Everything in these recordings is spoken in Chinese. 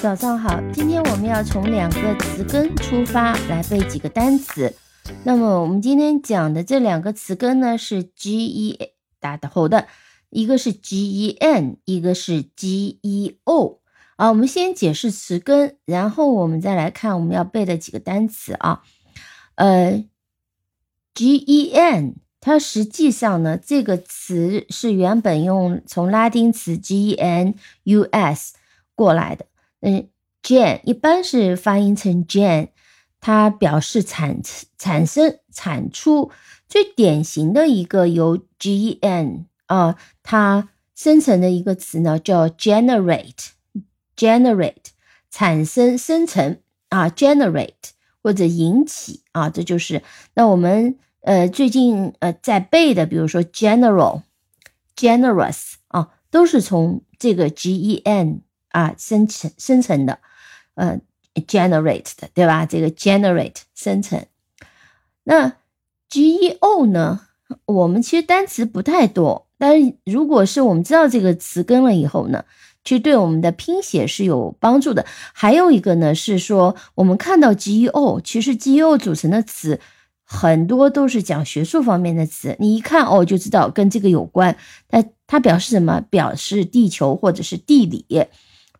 早上好，今天我们要从两个词根出发来背几个单词。那么我们今天讲的这两个词根呢是 G E 打头的，一个是 G E N，一个是 G E O。啊，我们先解释词根，然后我们再来看我们要背的几个单词啊。呃，G E N，它实际上呢这个词是原本用从拉丁词 G E N U S 过来的。嗯，gen 一般是发音成 gen，它表示产产生产出最典型的一个由 gen 啊它生成的一个词呢叫 generate，generate 产生生成啊 generate 或者引起啊这就是那我们呃最近呃在背的比如说 general，generous 啊都是从这个 gen。啊，生成生成的，呃，generate 的，对吧？这个 generate 生成。那 geo 呢？我们其实单词不太多，但是如果是我们知道这个词根了以后呢，其实对我们的拼写是有帮助的。还有一个呢，是说我们看到 geo，其实 geo 组成的词很多都是讲学术方面的词，你一看哦就知道跟这个有关。它它表示什么？表示地球或者是地理。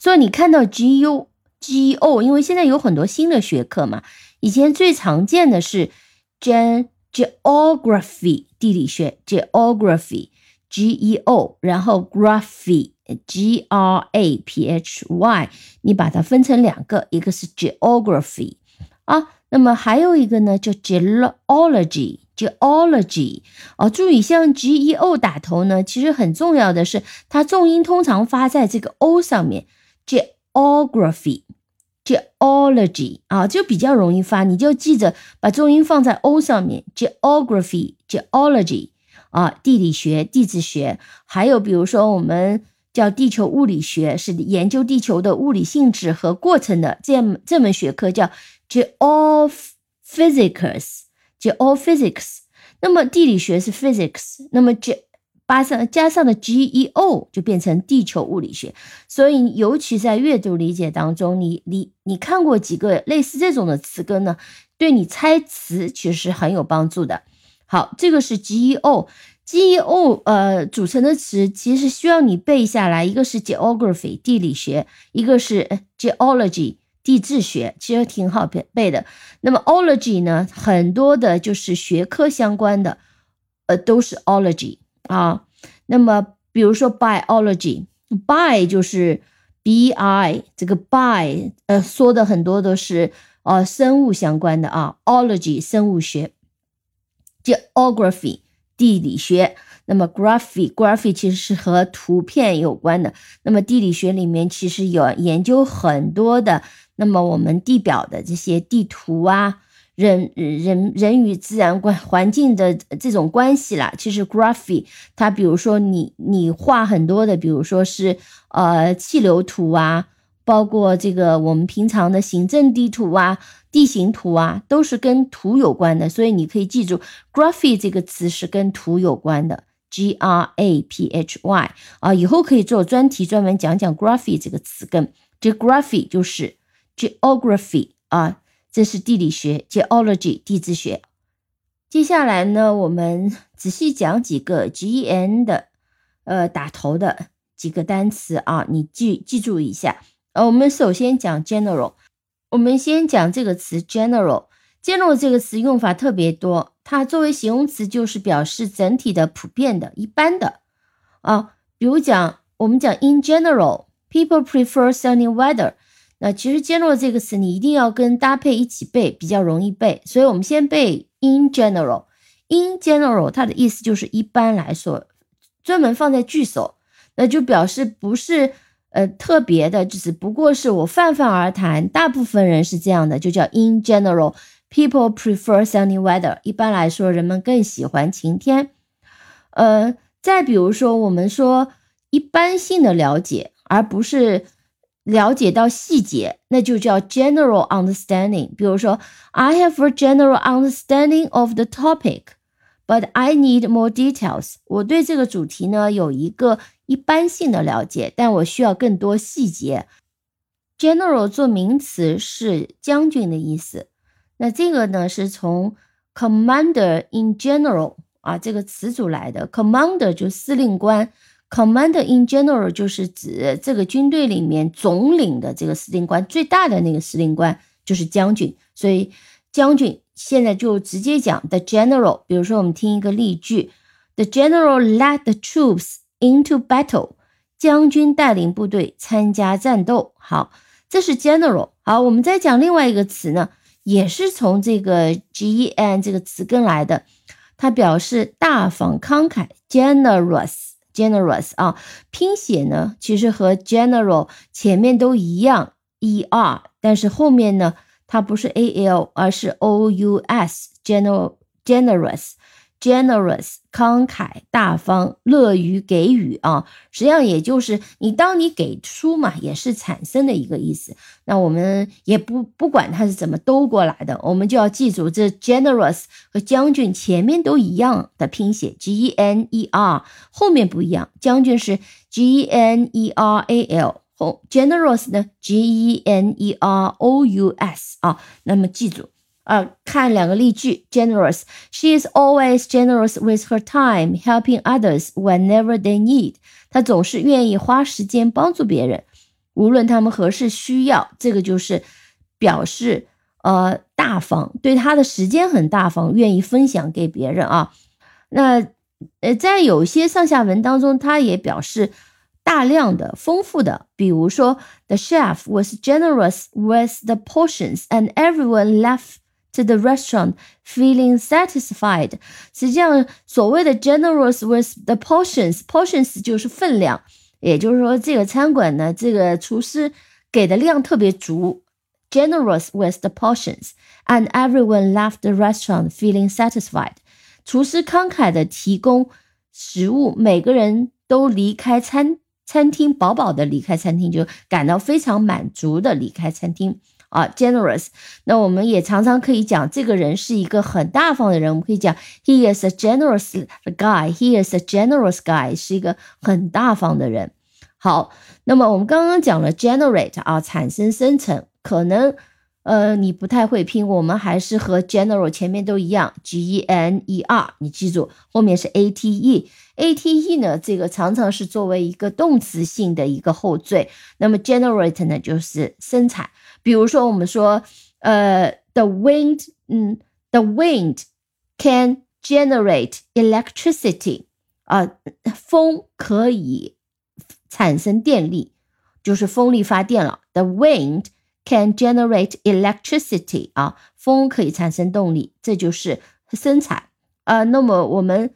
所以你看到 G U G O，因为现在有很多新的学科嘛，以前最常见的是 ge- geography 地理学 Geography G E O，然后 Graphy G R A P H Y，你把它分成两个，一个是 Geography 啊，那么还有一个呢叫 Geology Geology 哦，注意像 G E O 打头呢，其实很重要的是它重音通常发在这个 O 上面。Geography, geology 啊，就比较容易发，你就记着把重音放在 o 上面。Geography, geology 啊，地理学、地质学，还有比如说我们叫地球物理学，是研究地球的物理性质和过程的这这门学科叫 geophysics, geophysics。那么地理学是 physics，那么 ge 加上加上的 G E O 就变成地球物理学，所以尤其在阅读理解当中，你你你看过几个类似这种的词根呢？对你猜词其实是很有帮助的。好，这个是 G E O，G E O 呃组成的词其实需要你背下来，一个是 Geography 地理学，一个是 Geology 地质学，其实挺好背背的。那么 Ology 呢，很多的就是学科相关的，呃都是 Ology。啊，那么比如说 biology，bi 就是 b i 这个 bi，呃，说的很多都是呃生物相关的啊，ology 生物学，geography 地理学，那么 graphy graphy 其实是和图片有关的，那么地理学里面其实有研究很多的，那么我们地表的这些地图啊。人人人与自然关环境的这种关系啦，其实 graphy 它比如说你你画很多的，比如说是呃气流图啊，包括这个我们平常的行政地图啊、地形图啊，都是跟图有关的，所以你可以记住 graphy 这个词是跟图有关的，G R A P H Y 啊，以后可以做专题专门讲讲 graphy 这个词根，这 graphy 就是 geography 啊。这是地理学，geology 地质学。接下来呢，我们仔细讲几个 gen 的，呃，打头的几个单词啊，你记记住一下。呃，我们首先讲 general，我们先讲这个词 general。general 这个词用法特别多，它作为形容词就是表示整体的、普遍的、一般的啊。比如讲，我们讲 in general，people prefer sunny weather。那其实 general 这个词你一定要跟搭配一起背，比较容易背。所以我们先背 in general。in general 它的意思就是一般来说，专门放在句首，那就表示不是呃特别的，只不过是我泛泛而谈，大部分人是这样的，就叫 in general。People prefer sunny weather。一般来说，人们更喜欢晴天。呃，再比如说，我们说一般性的了解，而不是。了解到细节，那就叫 general understanding。比如说，I have a general understanding of the topic, but I need more details。我对这个主题呢有一个一般性的了解，但我需要更多细节。general 做名词是将军的意思。那这个呢，是从 commander in general 啊这个词组来的。commander 就司令官，commander in general 就是指这个军队里面总领的这个司令官，最大的那个司令官就是将军。所以将军现在就直接讲 the general。比如说，我们听一个例句：The general led the troops into battle。将军带领部队参加战斗。好，这是 general。好，我们再讲另外一个词呢。也是从这个 G E N 这个词根来的，它表示大方慷慨，generous Generous 啊，拼写呢其实和 general 前面都一样，E R，但是后面呢它不是 A L，而是 O U S，general，generous。Generous 慷慨大方，乐于给予啊，实际上也就是你当你给出嘛，也是产生的一个意思。那我们也不不管它是怎么兜过来的，我们就要记住这 generous 和将军前面都一样的拼写 G E N E R，后面不一样，将军是 G E N E R A L，后 generous 呢 G E N E R O U S 啊，那么记住。啊，看两个例句，generous。She is always generous with her time, helping others whenever they need。她总是愿意花时间帮助别人，无论他们何时需要。这个就是表示呃大方，对她的时间很大方，愿意分享给别人啊。那呃，在有些上下文当中，它也表示大量的、丰富的。比如说，The chef was generous with the portions, and everyone left. To the restaurant, feeling satisfied。实际上，所谓的 generous with the portions，portions 就是分量，也就是说，这个餐馆呢，这个厨师给的量特别足。Generous with the portions，and everyone left the restaurant feeling satisfied。厨师慷慨的提供食物，每个人都离开餐餐厅，饱饱的离开餐厅，就感到非常满足的离开餐厅。 啊，generous。那我们也常常可以讲，这个人是一个很大方的人。我们可以讲，he is a generous guy。he is a generous guy，是一个很大方的人。好，那么我们刚刚讲了 generate 啊，产生、生成，可能呃你不太会拼，我们还是和 general 前面都一样，g e n e r，你记住后面是 a t e。a t e 呢，这个常常是作为一个动词性的一个后缀。那么 generate 呢，就是生产。比如说，我们说，呃，the wind，嗯，the wind can generate electricity，啊，风可以产生电力，就是风力发电了。The wind can generate electricity，啊，风可以产生动力，这就是生产。啊，那么我们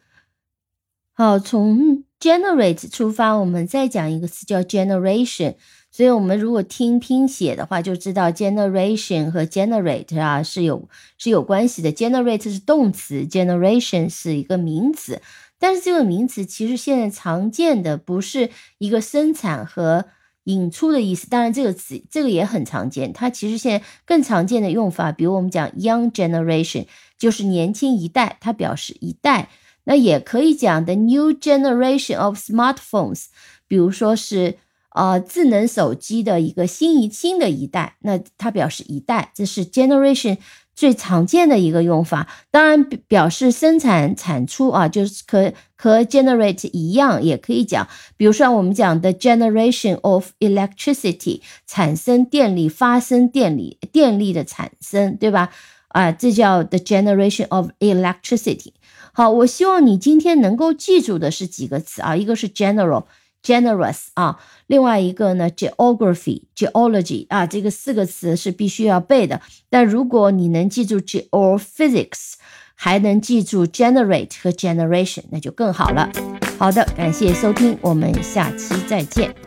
好从 generate 出发，我们再讲一个词叫 generation。所以，我们如果听拼写的话，就知道 generation 和 generate 啊是有是有关系的。generate 是动词，generation 是一个名词。但是这个名词其实现在常见的不是一个生产和引出的意思。当然，这个词这个也很常见。它其实现在更常见的用法，比如我们讲 young generation，就是年轻一代，它表示一代。那也可以讲 the new generation of smartphones，比如说是。呃，智能手机的一个新一新的一代，那它表示一代，这是 generation 最常见的一个用法。当然，表示生产产出啊，就是和和 generate 一样，也可以讲。比如说我们讲的 generation of electricity，产生电力，发生电力，电力的产生，对吧？啊，这叫 the generation of electricity。好，我希望你今天能够记住的是几个词啊，一个是 general。Generous 啊，另外一个呢，geography、geology 啊，这个四个词是必须要背的。但如果你能记住 geophysics，还能记住 generate 和 generation，那就更好了。好的，感谢收听，我们下期再见。